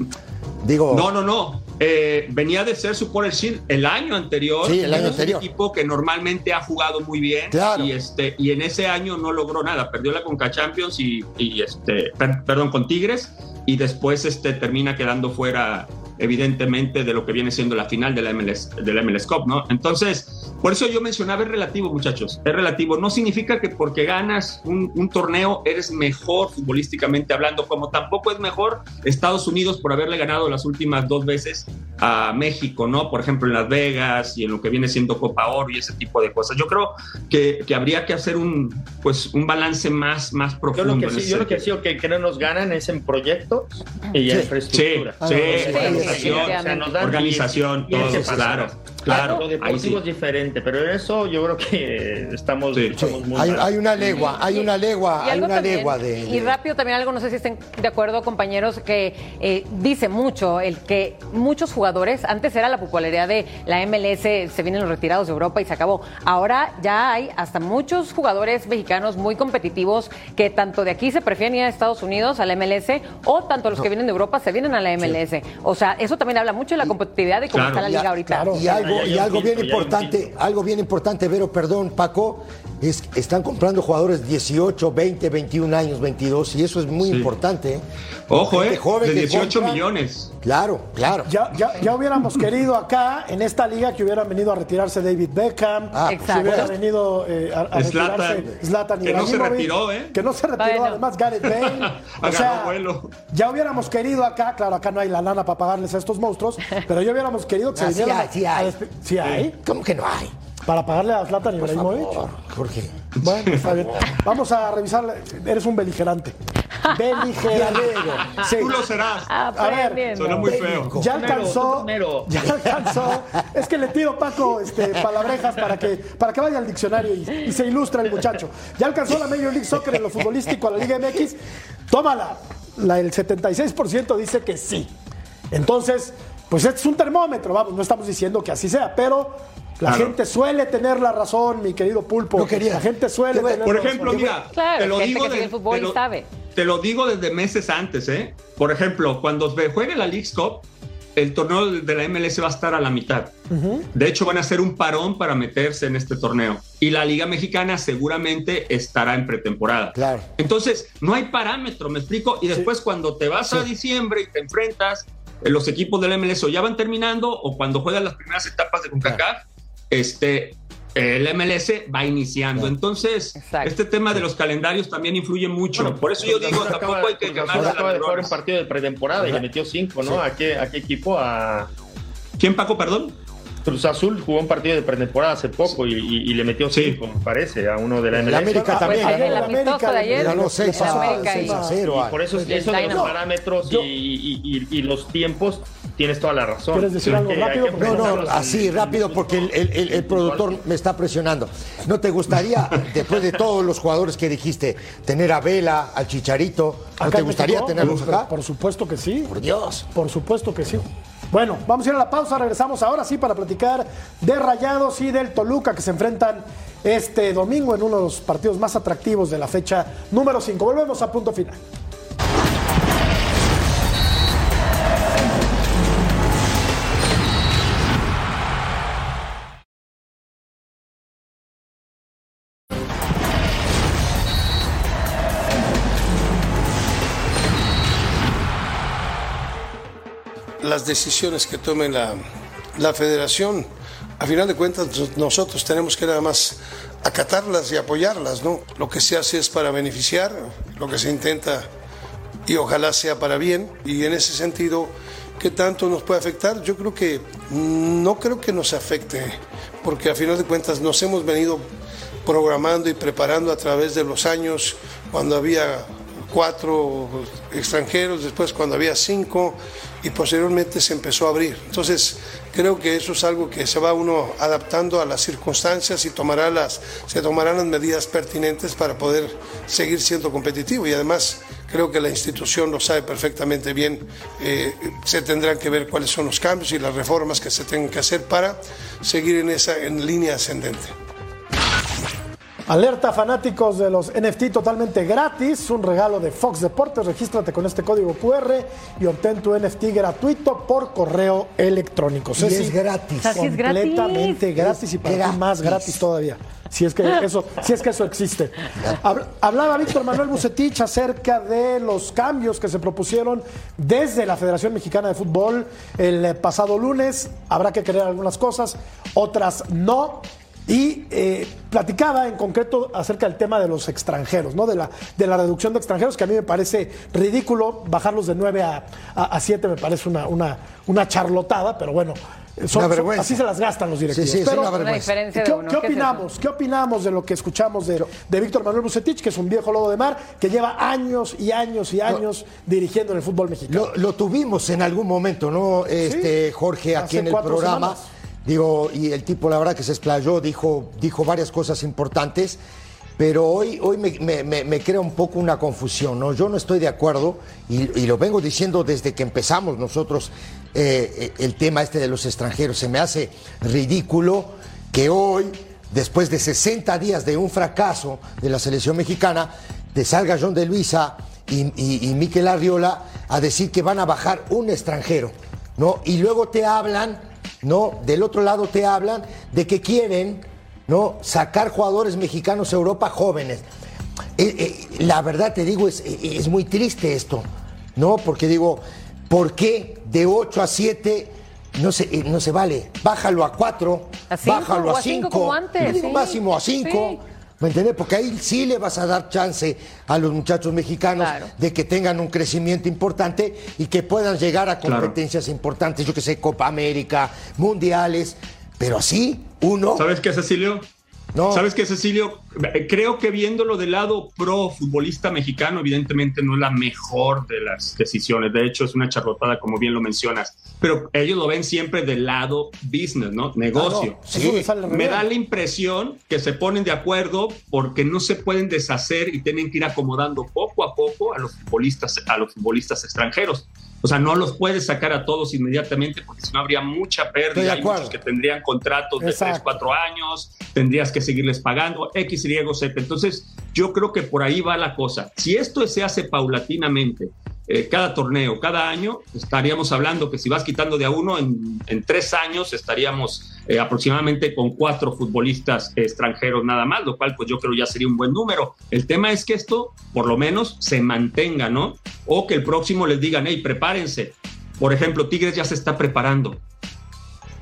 digo, No, no, no. Eh, venía de ser Supporter Shield el año anterior. Sí, el año anterior. Un equipo que normalmente ha jugado muy bien. Claro. Y, este, y en ese año no logró nada. Perdió la Conca Champions y, y, este, per- perdón, con Tigres. Y después este, termina quedando fuera, evidentemente, de lo que viene siendo la final de la MLS, de la MLS Cup, ¿no? Entonces, por eso yo mencionaba, es relativo, muchachos. Es relativo. No significa que porque ganas un, un torneo eres mejor futbolísticamente hablando, como tampoco es mejor Estados Unidos por haberle ganado las últimas dos veces a México, ¿no? Por ejemplo, en Las Vegas y en lo que viene siendo Copa Oro y ese tipo de cosas. Yo creo que, que habría que hacer un, pues, un balance más, más Yo profundo. lo que en sí, yo lo que sí, que, que no nos ganan es en proyectos y en Sí. infraestructura. Sí, sí, Sí, organización, O sea, nos dan organización, 10, 15 todos, claro. Claro, Lo ahí deportivo sí. es diferente, pero en eso yo creo que estamos, Sí. estamos muy Hay, hay una legua, hay una legua, Y hay una también, legua de, Y de- rápido también algo, no sé si estén de acuerdo, compañeros, que eh, dice mucho el que muchos jugadores, antes era la popularidad de la MLS, se vienen los retirados de Europa y se acabó. Ahora ya hay hasta muchos jugadores mexicanos muy competitivos que tanto de aquí se prefieren ir a Estados Unidos, a la MLS, o tanto los que vienen de Europa se vienen a la MLS. O sea, eso también habla mucho de la competitividad y cómo Claro. está la Y liga ahorita. claro. Y algo, Y algo bien importante, algo bien importante, Vero, perdón, Paco, es que están comprando jugadores 18, 20, 21 años, 22, y eso es muy importante. ¿eh? Ojo, ¿eh? joven de que 18 compra. millones. Claro, claro. Ya, ya, ya hubiéramos querido acá, en esta liga, que hubieran venido a retirarse David Beckham, Ah, que hubiera venido eh, a, a Zlatan, retirarse Zlatan que no se retiró, ¿eh? Que no se retiró, Bueno. además Gareth Bale. o sea, vuelo. ya hubiéramos querido acá, claro, acá no hay la lana para pagarles a estos monstruos, pero ya hubiéramos querido que se Ah, sí a ¿Sí hay? ¿Cómo que no hay? Para pagarle a Zlatan Por Ibrahimovic. favor, Jorge. Bueno, está bien. Vamos a revisar. Eres un beligerante. Beligerante. Sí. Tú lo serás. Ah, A ver. Suena muy feo. Ya alcanzó. Ya alcanzó. Es que le tiro Paco este, palabrejas para que, para que vaya al diccionario y, y se ilustre el muchacho. Ya alcanzó la Major League Soccer en lo futbolístico a la Liga MX. Tómala. La, el 76% dice que sí. Entonces, pues este es un termómetro. Vamos, no estamos diciendo que así sea, pero. La Claro. gente suele tener la razón, mi querido Pulpo. No quería. La gente suele tener Por ejemplo, razón. mira, Claro, te lo digo que sigue de- el fútbol te lo- sabe. Te lo digo desde meses antes, ¿eh? Por ejemplo, cuando se juegue la League Cup, el torneo de la MLS va a estar a la mitad. De hecho, van a hacer un parón para meterse en este torneo. Y la Liga Mexicana seguramente estará en pretemporada. Claro. Entonces, no hay parámetro, me explico. Y después, cuando te vas a diciembre y te enfrentas, los equipos del MLS o ya van terminando o cuando juegan las primeras etapas de CONCACAF, este, el MLS va iniciando. Entonces, Exacto. este tema de los calendarios también influye mucho. Bueno, Por eso yo digo, tampoco acaba- hay que acaba de jugar un partido de pretemporada y le metió cinco, ¿no? ¿A, qué, ¿A qué equipo? A ¿Quién, Paco, perdón? Cruz Azul jugó un partido de pretemporada hace poco y, y- y le metió Sí. cinco, me parece, a uno de la MLS. América Ah, también. pues, ayer el el amistoso América de ayer. le- Ganó le 6 pasó a, América 6 a y- 0. Y por eso, Pues, eso de los parámetros Yo- y, y- y- y los tiempos, tienes toda la razón. ¿Quieres decir algo rápido? No, no, así rápido porque el, el- el- el productor me está presionando. ¿No te gustaría, después de todos los jugadores que dijiste, tener a Vela, al Chicharito? ¿No te gustaría México, tenerlos acá? Por supuesto que sí. Por Dios. Por supuesto que sí. Bueno, vamos a ir a la pausa, regresamos ahora sí para platicar de Rayados y del Toluca que se enfrentan este domingo en uno de los partidos más atractivos de la fecha número 5. Volvemos a punto final. Las decisiones que tome la, la federación, a final de cuentas nos- nosotros tenemos que nada más acatarlas y apoyarlas, ¿no? Lo que se hace es para beneficiar, lo que se intenta y ojalá sea para bien y en ese sentido, ¿qué tanto nos puede afectar? Yo creo que no creo que nos afecte, porque a final de cuentas nos hemos venido programando y preparando a través de los años cuando había cuatro extranjeros, después cuando había cinco y posteriormente se empezó a abrir. Entonces creo que eso es algo que se va uno adaptando a las circunstancias y tomará las, se tomarán las medidas pertinentes para poder seguir siendo competitivo y además creo que la institución lo sabe perfectamente bien, eh, se tendrán que ver cuáles son los cambios y las reformas que se tengan que hacer para seguir en esa en línea ascendente. Alerta fanáticos de los NFT totalmente gratis, un regalo de Fox Deportes. Regístrate con este código QR y obtén tu NFT gratuito por correo electrónico. Y Ceci, es gratis. Así es gratis. completamente gratis y para ti Gratis. más gratis todavía. Si es que eso, si es que eso existe. Hab- Hablaba Víctor Manuel Bucetich acerca de los cambios que se propusieron desde la Federación Mexicana de Fútbol el pasado lunes. Habrá que creer algunas cosas, otras no. Y eh, platicaba en concreto acerca del tema de los extranjeros, ¿no? De la, de la reducción de extranjeros, que a mí me parece ridículo. Bajarlos de 9 a, a, 7 me parece una, una, una charlotada, pero bueno. son- Una son- vergüenza. así se las gastan los directivos. Sí, sí, Pero- una Una vergüenza. diferencia ¿Qué, de uno. qué ¿Qué es eso? opinamos? ¿Qué opinamos de lo que escuchamos de, de Víctor Manuel Bucetich, que es un viejo lobo de mar, que lleva años y años y años dirigiendo en el fútbol mexicano? Lo, lo tuvimos en algún momento, ¿no? Este, Jorge, aquí en el programa. semanas. Digo, y el tipo, la verdad, que se explayó, dijo, dijo varias cosas importantes, pero hoy, hoy me, me- crea un poco una confusión, ¿no? Yo no estoy de acuerdo, y, y lo vengo diciendo desde que empezamos nosotros eh, eh, el tema este de los extranjeros. Se me hace ridículo que hoy, después de 60 días de un fracaso de la selección mexicana, te salga John de Luisa y, y, y Miquel Arriola a decir que van a bajar un extranjero, ¿no? Y luego te hablan, ¿no? Del otro lado te hablan de que quieren, ¿no? Sacar jugadores mexicanos a Europa jóvenes. Eh, eh, la verdad te digo, es, eh, es muy triste esto, ¿no? Porque digo, ¿por qué de 8 a 7 no se, no se vale? Bájalo a 4, A cinco, bájalo a a cinco 5, como antes, sí. máximo a 5. ¿Me entiendes? Porque ahí sí le vas a dar chance a los muchachos mexicanos Claro. de que tengan un crecimiento importante y que puedan llegar a Claro. competencias importantes, yo que sé, Copa América, mundiales, pero así, uno, ¿Sabes qué, Cecilio? No. ¿Sabes qué, Cecilio? Creo que viéndolo del lado pro futbolista mexicano, evidentemente no es la mejor de las decisiones. De hecho, es una charlotada, como bien lo mencionas. Pero ellos lo ven siempre del lado business, ¿no? Negocio. Ah, no, sí. Re Me da la impresión que se ponen de acuerdo porque no se pueden deshacer y tienen que ir acomodando poco a poco a los futbolistas, a los futbolistas extranjeros. O sea, no los puedes sacar a todos inmediatamente porque si no habría mucha pérdida. Hay muchos que tendrían contratos de Exacto. 3, 4 años, tendrías que seguirles pagando X, Y, Z. Entonces, yo creo que por ahí va la cosa. Si esto se hace paulatinamente, eh, cada torneo, cada año, estaríamos hablando que si vas quitando de a uno, en, en tres años estaríamos eh, aproximadamente con cuatro futbolistas extranjeros nada más, lo cual pues yo creo ya sería un buen número. El tema es que esto por lo menos se mantenga, ¿no? O que el próximo les digan, hey, prepárense. Por ejemplo, Tigres ya se está preparando.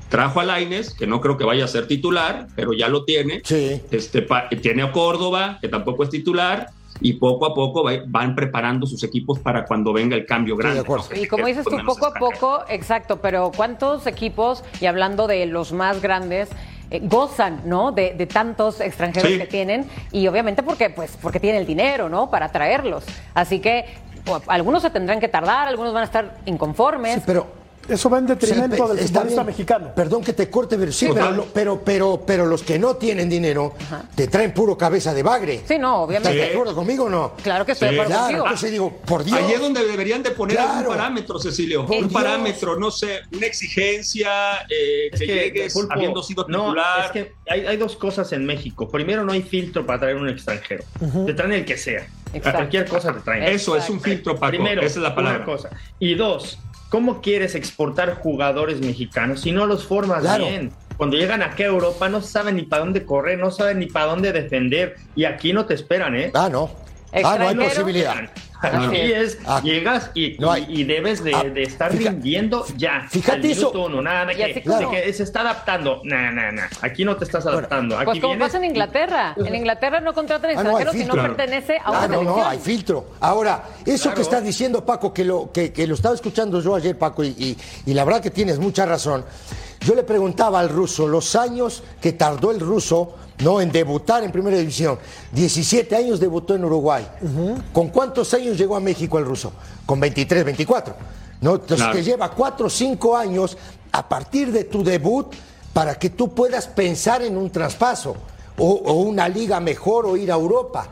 Trajo a Laines, que no creo que vaya a ser titular, pero ya lo tiene. Sí. Este, tiene a Córdoba, que tampoco es titular, y poco a poco va- van preparando sus equipos para cuando venga el cambio grande. Y como dices con tú, poco a poco, exacto, pero ¿cuántos equipos, y hablando de los más grandes, eh, gozan, ¿no? De, de tantos extranjeros Sí. que tienen y obviamente porque, pues, porque tienen el dinero, ¿no? Para traerlos. Así que pues, algunos se tendrán que tardar, algunos van a estar inconformes. Sí, pero Eso va en detrimento del Está futbolista bien. mexicano. Perdón que te corte, pero sí, pero, pero, pero, pero los que no tienen dinero te traen puro cabeza de bagre. Sí, no, obviamente. ¿Estás de acuerdo conmigo o no? Claro que estoy Sí. de acuerdo contigo. entonces digo, por Dios. Ahí es donde deberían de poner Claro. algún parámetro, Cecilio. Por un Dios. parámetro, no sé, una exigencia, eh, Es que, llegues Pulpo, habiendo sido no, titular. es que hay, hay dos cosas en México. Primero, no hay filtro para traer un extranjero. Te traen el que sea. Exacto. Cualquier cosa te traen. Eso es un filtro, Paco. Primero, Esa es la palabra. una cosa. Y dos, ¿cómo quieres exportar jugadores mexicanos si no los formas Claro. bien? Cuando llegan aquí a Europa no saben ni para dónde correr, no saben ni para dónde defender. Y aquí no te esperan, ¿eh? Ah, no. Ah, no hay posibilidad. Aquí es, Ah. llegas y, No hay- y- y debes de, Ah, de estar fija- rindiendo ya. fíjate eso. uno, nada de Y que, así que se está adaptando. Nah, nah, nah. Aquí no te estás adaptando. Aquí Pues como vienes pasa en Inglaterra. En Inglaterra no contratan Ah, no, extranjeros si no pertenece a Ah, una no, selección. no, hay filtro. Ahora, eso Claro. que estás diciendo, Paco, que lo, que, que lo estaba escuchando yo ayer, Paco, y, y- y la verdad que tienes mucha razón. Yo le preguntaba al ruso los años que tardó el ruso no en debutar en primera división. 17 años debutó en Uruguay. ¿Con cuántos años llegó a México el ruso? Con 23, 24. ¿no? Entonces Claro. te lleva 4 o 5 años a partir de tu debut para que tú puedas pensar en un traspaso o, o una liga mejor o ir a Europa.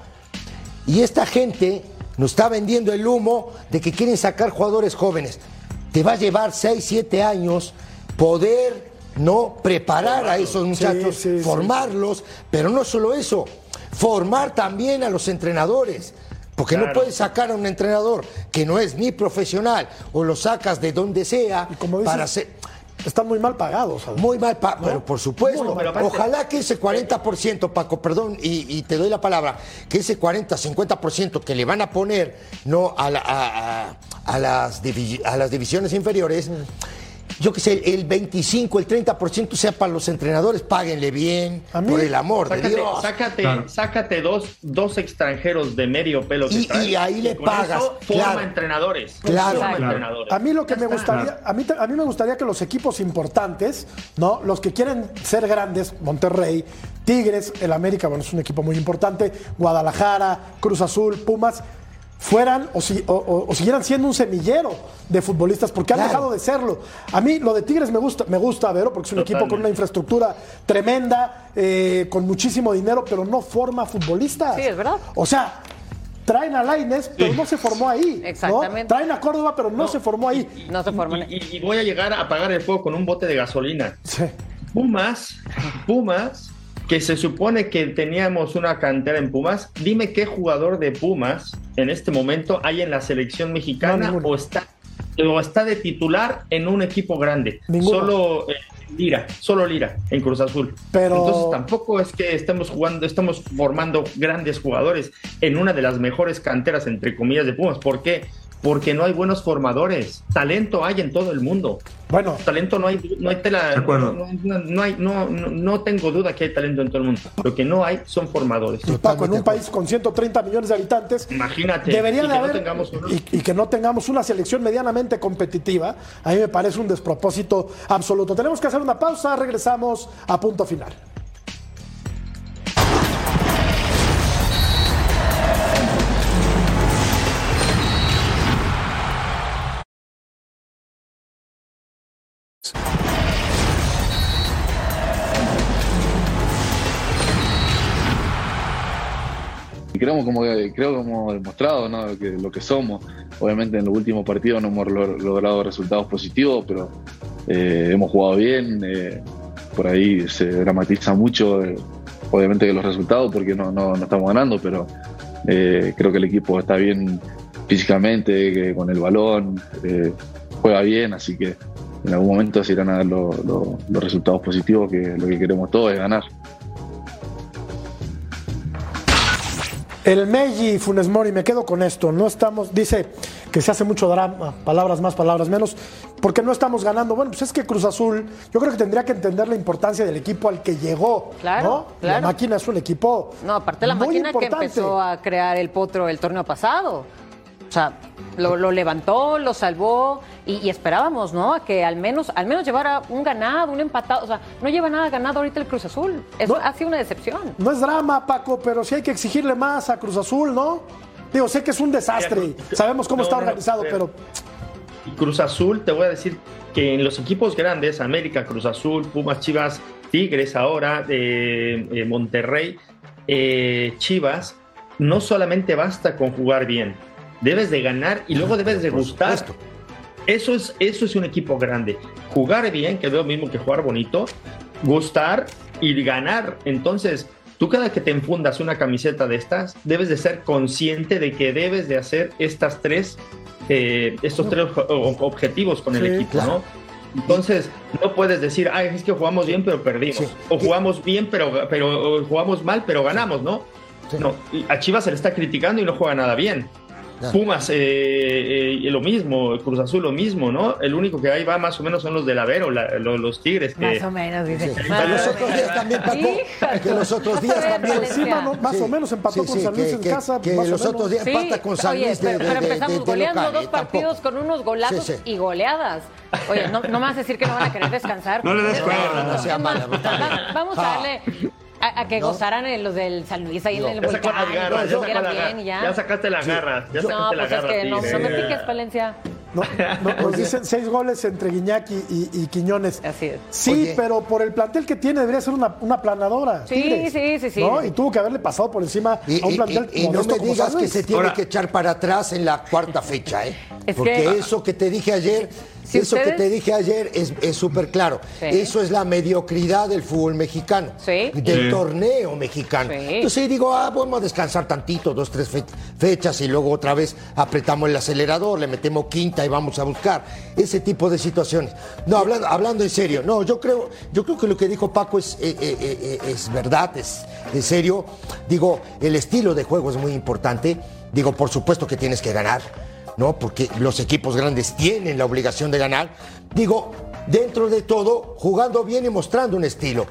Y esta gente nos está vendiendo el humo de que quieren sacar jugadores jóvenes. Te va a llevar 6, 7 años poder no preparar a esos muchachos, Sí, sí, sí. formarlos, pero no solo eso, formar también a los entrenadores. Porque no puedes sacar a un entrenador que no es ni profesional o lo sacas de donde sea Y como dices, para ser están muy mal pagados. Muy mal, pa- pero por supuesto. Pero Ojalá que ese 40%, Paco, perdón, y, y te doy la palabra, que ese 40-50% que le van a poner no a, la- a- a- a las divi- a las divisiones inferiores, yo qué sé, el 25, el 30% sea para los entrenadores, páguenle bien, por el amor de Sácate, Dios. sácate, sácate dos, dos extranjeros de medio pelo que Y- ahí le pagas, eso forma claro. entrenadores. Claro. Forma Claro. entrenadores. A mí lo que me gustaría, a mí, a mí me gustaría que los equipos importantes, ¿no? Los que quieren ser grandes, Monterrey, Tigres, el América, bueno, es un equipo muy importante, Guadalajara, Cruz Azul, Pumas, fueran o, si- o- o- o siguieran siendo un semillero de futbolistas, porque han Claro. dejado de serlo. A mí lo de Tigres me gusta, me gusta, Vero, porque es un equipo con una infraestructura tremenda, eh, con muchísimo dinero, pero no forma futbolistas. Sí, es verdad. O sea, traen a Laines, pero no se formó ahí. ¿no? Exactamente. Traen a Córdoba, pero no, se formó ahí. No se forman. Y, y- y voy a llegar a apagar el fuego con un bote de gasolina. Sí. Pumas, Pumas, que se supone que teníamos una cantera en Pumas, dime qué jugador de Pumas en este momento hay en la selección mexicana o está o está de titular en un equipo grande. Ninguno. Solo eh, Lira, solo Lira en Cruz Azul. Pero- Entonces tampoco es que estemos jugando, estamos formando grandes jugadores en una de las mejores canteras entre comillas de Pumas. ¿Por qué? Porque no hay buenos formadores. Talento hay en todo el mundo. Bueno, Talento no hay, no hay tela, De acuerdo. no, no- no hay, no, no, no tengo duda que hay talento en todo el mundo. Lo que no hay son formadores. y Paco, en un país con 130 millones de habitantes, Imagínate. debería y de que no haber tengamos y, y que no tengamos una selección medianamente competitiva. A mí me parece un despropósito absoluto. Tenemos que hacer una pausa, regresamos a punto final. Y creemos como creo hemos demostrado ¿no? que lo que somos. Obviamente en los últimos partidos no hemos lo- logrado resultados positivos, pero eh, hemos jugado bien. eh, por ahí se dramatiza mucho, eh, obviamente que los resultados porque no, no, estamos ganando, pero eh, creo que el equipo está bien físicamente, que con el balón, juega bien, así que en algún momento se irán a dar lo- lo- los resultados positivos que lo que queremos todos es ganar. El Meji Funes Mori, me quedo con esto. No estamos, dice que se hace mucho drama, palabras más, palabras menos, porque no estamos ganando. Bueno, pues es que Cruz Azul, yo creo que tendría que entender la importancia del equipo al que llegó. Claro, ¿no? claro. La máquina es un equipo. No, aparte la muy máquina importante. que empezó a crear el potro el torneo pasado. O sea, lo, lo levantó, lo salvó y, y esperábamos, ¿no? A que al menos, al menos llevara un ganado, un empatado. O sea, no lleva nada ganado ahorita el Cruz Azul. Es, No. Ha sido una decepción. No es drama, Paco, pero sí hay que exigirle más a Cruz Azul, ¿no? Digo, sé que es un desastre, sabemos cómo No, está no, organizado, pero- pero Y Cruz Azul, te voy a decir que en los equipos grandes, América, Cruz Azul, Pumas, Chivas, Tigres ahora, eh, eh, Monterrey, eh, Chivas, no solamente basta con jugar bien, debes de ganar y luego debes de Por gustar. Eso es, eso es un equipo grande. Jugar bien, que es lo mismo que jugar bonito, gustar y ganar. Entonces, tú cada que te enfundas una camiseta de estas, debes de ser consciente de que debes de hacer estas tres, eh, estos tres ob- ob- objetivos con el Sí, equipo, claro. ¿no? Entonces, no puedes decir, ay, es que jugamos bien, pero perdimos. Sí. O jugamos bien, pero, pero o jugamos mal, pero ganamos, ¿no? Sí. No, a Chivas se le está criticando y no juega nada bien. Claro. Pumas, eh, eh, lo mismo, Cruz Azul lo mismo, ¿no? El único que ahí va más o menos son los del Avero, la- lo- los Tigres. Que, Más o menos, dice. Que Más los otros días también, Paco, que los otros días también. No- más Sí. o menos empató Sí, con sí, San Luis que- en que- casa. que más o los menos. otros días Sí, empata con San oye, Luis de, pero, de- pero de- empezamos de- de goleando local, dos eh, partidos tampoco. con unos golazos Sí, sí. y goleadas. Oye, no, no me vas a decir que no van a querer descansar. No le des Es cuerda, no sea es más, mala, Vamos a darle a, a que No. gozaran en los del San Luis ahí en el ya volcán. las garras, ya, sacó la bien y garra, ya. ya sacaste las garras, ya no, sacaste las pues es garras. que no, no me piques, Valencia. No, no, nos dicen seis goles entre Guiñac y, Quiñones. Así es. Sí, Oye. pero por el plantel que tiene debería ser una, una planadora. Sí, Tigres, sí, sí, sí. ¿no? Y tuvo que haberle pasado por encima Y, a un plantel y- y no me digas que se tiene Ahora- que echar para atrás en la cuarta fecha, ¿eh? Es Porque que- eso que te dije ayer, Si eso que te dije ayer es es súper claro. Sí. Eso es la mediocridad del fútbol mexicano, Sí. del Sí. torneo mexicano. Sí. Entonces digo, ah, vamos a descansar tantito, dos, tres fe- fechas y luego otra vez apretamos el acelerador, le metemos quinta y vamos a buscar ese tipo de situaciones. No, hablando, hablando en serio, no, yo creo, yo creo que lo que dijo Paco es, eh, eh, eh, es verdad, es en serio. Digo, el estilo de juego es muy importante. Digo, por supuesto que tienes que ganar, ¿no? Porque los equipos grandes tienen la obligación de ganar. Digo, dentro de todo, jugando bien y mostrando un estilo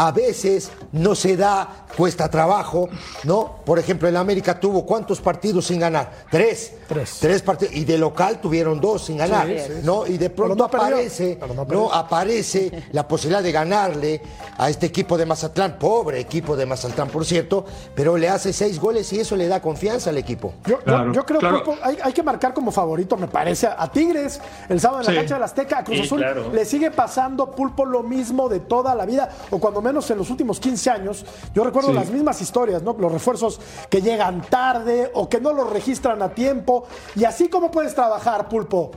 a veces no se da, cuesta trabajo, ¿no? Por ejemplo, el América tuvo cuántos partidos sin ganar? Tres. Tres. Tres partidos. Y de local tuvieron dos sin ganar, ¿no? Y de pronto no aparece, no aparece la posibilidad de ganarle a este equipo de Mazatlán, pobre equipo de Mazatlán, por cierto, pero le hace seis goles y eso le da confianza al equipo. Yo, yo- Claro, yo creo claro. que hay, hay que marcar como favorito, me parece, a Tigres el sábado en la Sí. cancha del Azteca. A Cruz Sí, Azul claro. le sigue pasando pulpo lo mismo de toda la vida, o cuando menos en los últimos 15 años. Yo recuerdo Sí. las mismas historias, ¿no? Los refuerzos que llegan tarde o que no los registran a tiempo. Y así como puedes trabajar, pulpo.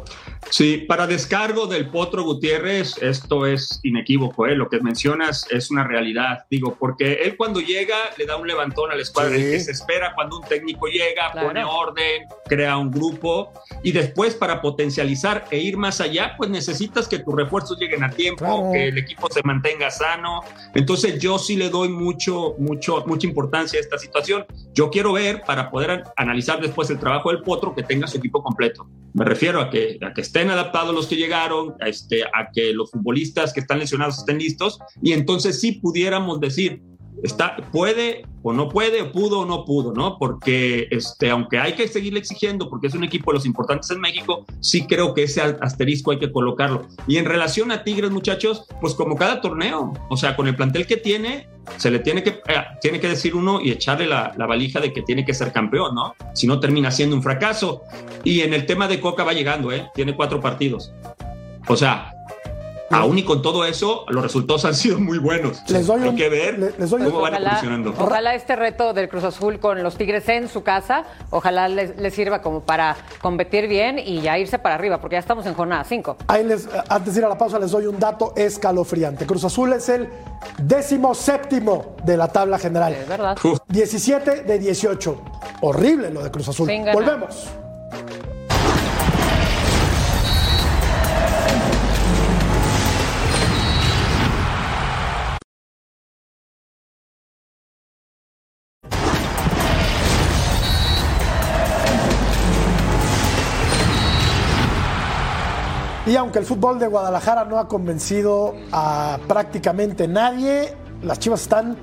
Sí, para descargo del Potro Gutiérrez, esto es inequívoco, ¿eh? lo que mencionas es una realidad, digo, porque él cuando llega le da un levantón a la escuadra, Sí. el que se espera cuando un técnico llega, Claro. pone orden, crea un grupo y después para potencializar e ir más allá, pues necesitas que tus refuerzos lleguen a tiempo, Claro. que el equipo se mantenga sano. Entonces yo sí le doy mucho, mucho, mucha importancia a esta situación. Yo quiero ver para poder an- analizar después el trabajo del Potro que tenga su equipo completo. Me refiero a que, a que estén adaptados los que llegaron, a, este, a que los futbolistas que están lesionados estén listos y entonces sí pudiéramos decir, está, puede o no puede, o pudo o no pudo, ¿no? Porque este, aunque hay que seguirle exigiendo, porque es un equipo de los importantes en México, sí creo que ese asterisco hay que colocarlo. Y en relación a Tigres, muchachos, pues como cada torneo, o sea, con el plantel que tiene, se le tiene que, eh, tiene que decir uno y echarle la, la valija de que tiene que ser campeón, ¿no? Si no termina siendo un fracaso. Y en el tema de Coca va llegando, ¿eh? Tiene cuatro partidos. O sea, aún y con todo eso, los resultados han sido muy buenos. Les doy Hay un- que ver le- les doy un- cómo van Ojalá, evolucionando. ojalá este reto del Cruz Azul con los Tigres en su casa, ojalá les, les sirva como para competir bien y ya irse para arriba, porque ya estamos en jornada 5. Ahí les, antes de ir a la pausa, les doy un dato escalofriante. Cruz Azul es el décimo séptimo de la tabla general. Es verdad. Uf. 17 de 18. Horrible lo de Cruz Azul. Volvemos. Y aunque el fútbol de Guadalajara no ha convencido a prácticamente nadie, las Chivas están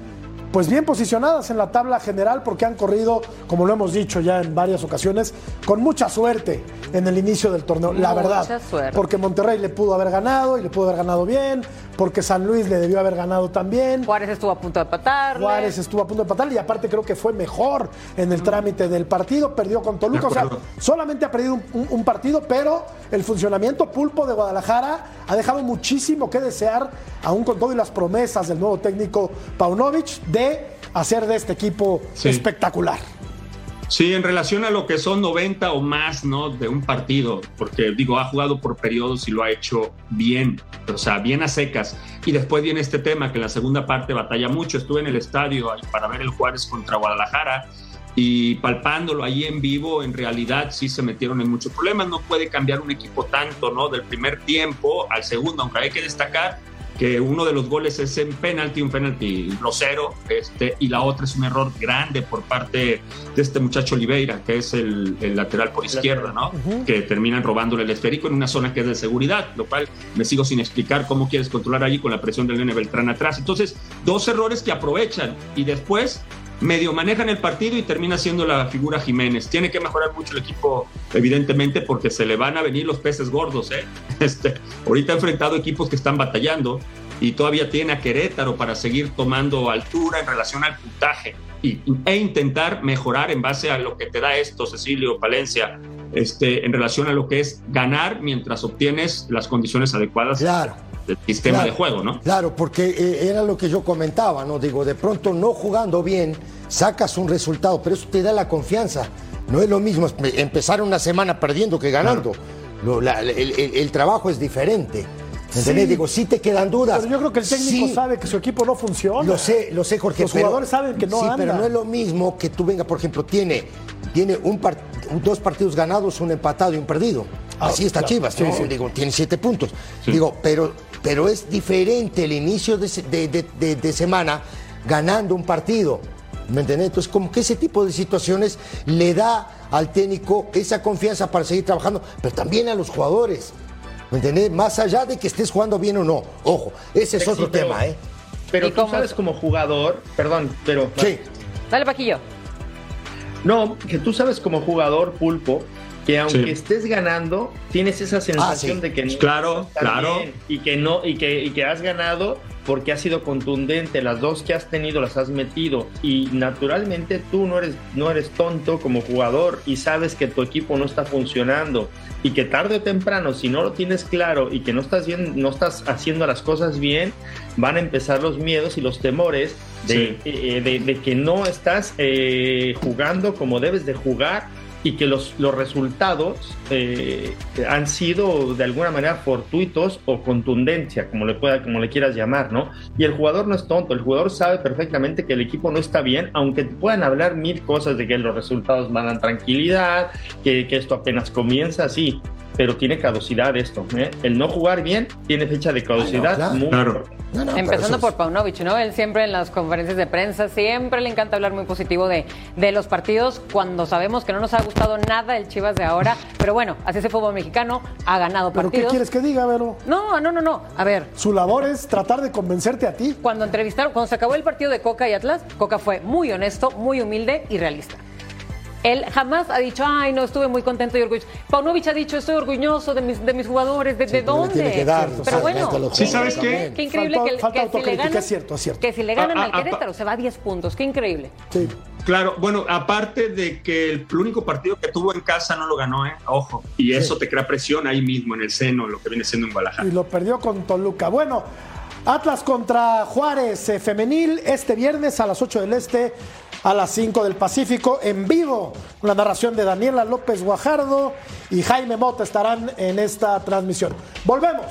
pues bien posicionadas en la tabla general porque han corrido, como lo hemos dicho ya en varias ocasiones, con mucha suerte en el inicio del torneo, la Mucha verdad. suerte. Porque Monterrey le pudo haber ganado y le pudo haber ganado bien, porque San Luis le debió haber ganado también. Juárez estuvo a punto de empatar. Juárez estuvo a punto de empatar y aparte creo que fue mejor en el trámite del partido, perdió con Toluca, o sea, solamente ha perdido un, un- un partido, pero el funcionamiento pulpo de Guadalajara ha dejado muchísimo que desear, aún con todo y las promesas del nuevo técnico Paunovic, de hacer de este equipo Sí. espectacular. Sí, en relación a lo que son 90 o más, ¿no? De un partido, porque digo, ha jugado por periodos y lo ha hecho bien, o sea, bien a secas. Y después viene este tema que en la segunda parte batalla mucho. Estuve en el estadio para ver el Juárez contra Guadalajara y palpándolo ahí en vivo, en realidad sí se metieron en muchos problemas. No puede cambiar un equipo tanto, ¿no? Del primer tiempo al segundo, aunque hay que destacar que uno de los goles es en penalti, un penalti grosero, este, y la otra es un error grande por parte de este muchacho Oliveira, que es el, el lateral por izquierda, ¿no? Que terminan robándole el esférico en una zona que es de seguridad, lo cual me sigo sin explicar cómo quieres controlar allí con la presión del Nene Beltrán atrás. Entonces, dos errores que aprovechan y después medio manejan el partido y termina siendo la figura Jiménez. Tiene que mejorar mucho el equipo, evidentemente, porque se le van a venir los peces gordos. ¿eh? Este, ahorita ha enfrentado equipos que están batallando y todavía tiene a Querétaro para seguir tomando altura en relación al puntaje y, e intentar mejorar en base a lo que te da esto, Cecilio, Palencia, este, en relación a lo que es ganar mientras obtienes las condiciones adecuadas Claro. Del sistema Claro, de juego, ¿no? Claro, porque eh, era lo que yo comentaba, ¿no? Digo, de pronto no jugando bien, sacas un resultado, pero eso te da la confianza. No es lo mismo empezar una semana perdiendo que ganando. Lo- la- el, el- el trabajo es diferente. ¿Entendés? Sí. Digo, sí te quedan dudas. Pero yo creo que el técnico Sí, sabe que su equipo no funciona. Lo sé, lo sé, Jorge. Los jugadores saben que no Sí, pero anda. no es lo mismo que tú venga, por ejemplo, tiene, tiene un par- dos partidos ganados, un empatado y un perdido. Ah, Así está claro. Chivas, ¿no? sí. Digo, tiene siete puntos. Digo, pero, pero es diferente el inicio de, de- de- de- de semana ganando un partido. ¿Me entiendes? Entonces, como que ese tipo de situaciones le da al técnico esa confianza para seguir trabajando, pero también a los jugadores. ¿Me entendés? Más allá de que estés jugando bien o no. Ojo, ese es Sí, otro tema, ¿eh? Pero ¿Y tú cómo sabes es? como jugador, perdón, pero Sí. Dale, Paquillo. no, que tú sabes como jugador pulpo que aunque Sí. estés ganando, tienes esa sensación sí. de que no Claro, está claro. bien y que no y que, y que has ganado porque has sido contundente, las dos que has tenido las has metido y naturalmente tú no eres no eres tonto como jugador y sabes que tu equipo no está funcionando y que tarde o temprano si no lo tienes claro y que no estás bien, no estás haciendo las cosas bien, van a empezar los miedos y los temores de, eh, de- de que no estás eh, jugando como debes de jugar y que los, los resultados eh, han sido de alguna manera fortuitos o contundencia, como le pueda, como le quieras llamar, ¿no? Y el jugador no es tonto, el jugador sabe perfectamente que el equipo no está bien, aunque te puedan hablar mil cosas de que los resultados dar tranquilidad, que, que esto apenas comienza, sí, pero tiene caducidad esto, ¿eh? El no jugar bien tiene fecha de caducidad claro. muy Claro. No, no, pero Empezando por Paunovic, ¿no? Él siempre en las conferencias de prensa, siempre le encanta hablar muy positivo de, de los partidos cuando sabemos que no nos ha gustado nada el Chivas de ahora. Pero bueno, así es el fútbol mexicano, ha ganado ¿Pero qué partidos. quieres que diga, Vero? No, no, no, no. A ver, Su labor es tratar de convencerte a ti. cuando entrevistaron, cuando se acabó el partido de Coca y Atlas, Coca fue muy honesto, muy humilde y realista. Él jamás ha dicho, ay, no, estuve muy contento y orgulloso. Paunovic ha dicho, estoy orgulloso de mis, de mis jugadores, ¿de, de pero le dónde? tiene que dar, Pero socialmente bueno, a los Sí, ¿sabes qué? qué increíble Falta- que, falta que si le ganan, es cierto, es cierto. que si le ganan al Querétaro se va a 10 puntos, qué increíble. Sí. Claro, bueno, aparte de que el único partido que tuvo en casa no lo ganó, ¿eh? Ojo. Y eso te crea presión ahí mismo, en el seno, lo que viene siendo en Guadalajara. Y lo perdió con Toluca. Bueno, Atlas contra Juárez eh, femenil este viernes a las 8 del Este, a las 5 del Pacífico, en vivo. La narración de Daniela López Guajardo y Jaime Mota estarán en esta transmisión. Volvemos.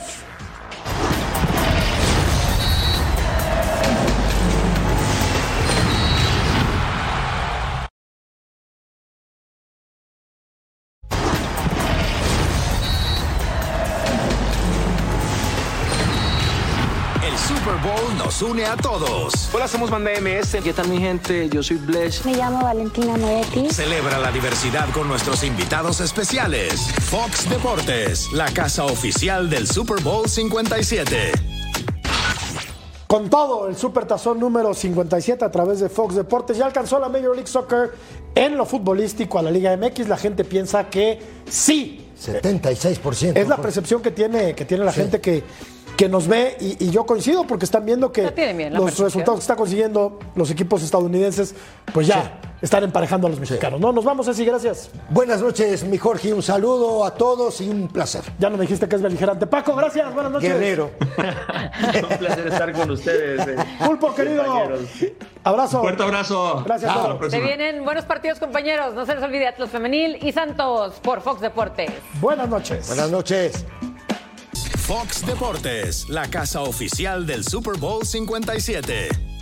Nos une a todos. Hola, somos Banda MS. ¿Qué tal mi gente? Yo soy Blesh. Me llamo Valentina Moretti. Celebra la diversidad con nuestros invitados especiales. Fox Deportes, la casa oficial del Super Bowl 57. Con todo, el Supertazón número 57 a través de Fox Deportes ya alcanzó la Major League Soccer en lo futbolístico a la Liga MX. La gente piensa que sí. 76%. Es la percepción que tiene, que tiene la gente que, que nos ve y, y yo coincido porque están viendo que bien, los percepción. resultados que están consiguiendo los equipos estadounidenses pues ya están emparejando a los mexicanos. No, nos vamos así, gracias. Buenas noches, mi Jorge. Un saludo a todos y un placer. Ya no me dijiste que es beligerante. Paco, gracias, buenas noches. Guerrero. Un placer estar con ustedes. eh. Pulpo, querido. Abrazo. Fuerte abrazo. Gracias, Hasta la próxima. Se vienen buenos partidos, compañeros. No se les olvide Atlas Femenil y Santos por Fox Deportes. Buenas noches. Buenas noches. Fox Deportes, la casa oficial del Super Bowl 57.